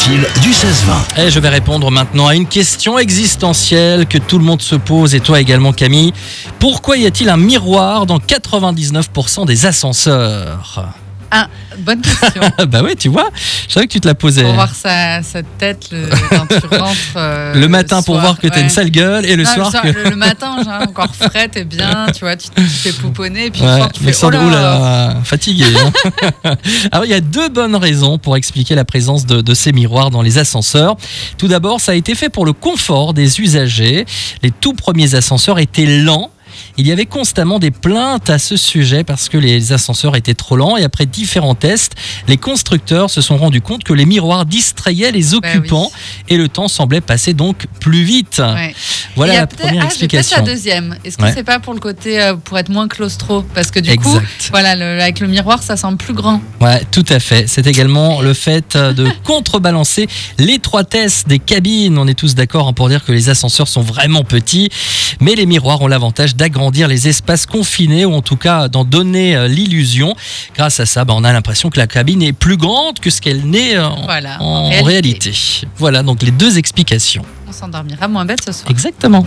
utile du 16-20. Et je vais répondre maintenant à une question existentielle que tout le monde se pose, et toi également Camille. Pourquoi y a-t-il un miroir dans 99% des ascenseurs? Ah, bonne question. Bah ouais, tu vois, je savais que tu te la posais. pour voir sa, sa tête le- quand tu rentres. euh, Le matin pour soir. voir que t'as Ouais. une sale gueule, et le Non, soir le, que... le- matin, genre, encore frais, t'es bien, tu vois, tu tu te fais pouponner, et puis le Ouais, soir, tu fais oh là, là, fatigué. hein. Alors, il y a deux bonnes raisons pour expliquer la présence de, de ces miroirs dans les ascenseurs. Tout d'abord, ça a été fait pour le confort des usagers. Les tout premiers ascenseurs étaient lents. Il y avait constamment des plaintes à ce sujet parce que les ascenseurs étaient trop lents et après différents tests, les constructeurs se sont rendus compte que les miroirs distrayaient les Bah oui. occupants et le temps semblait passer donc plus vite. Ouais. Voilà la peut-être- première ah, explication. la deuxième. Est-ce que Ouais. c'est pas pour le côté euh, pour être moins claustro? Parce que du coup, voilà, le- avec le miroir, ça semble plus grand. Ouais, tout à fait. C'est également le fait euh, de contrebalancer l'étroitesse des cabines. On est tous d'accord hein, pour dire que les ascenseurs sont vraiment petits, mais les miroirs ont l'avantage d'agrandir les espaces confinés ou en tout cas d'en donner euh, l'illusion. Grâce à ça, bah, on a l'impression que la cabine est plus grande que ce qu'elle n'est euh, en, Voilà, en en réalité. réalité. Voilà donc les deux explications. On s'endormira moins bête ce soir. Exactement.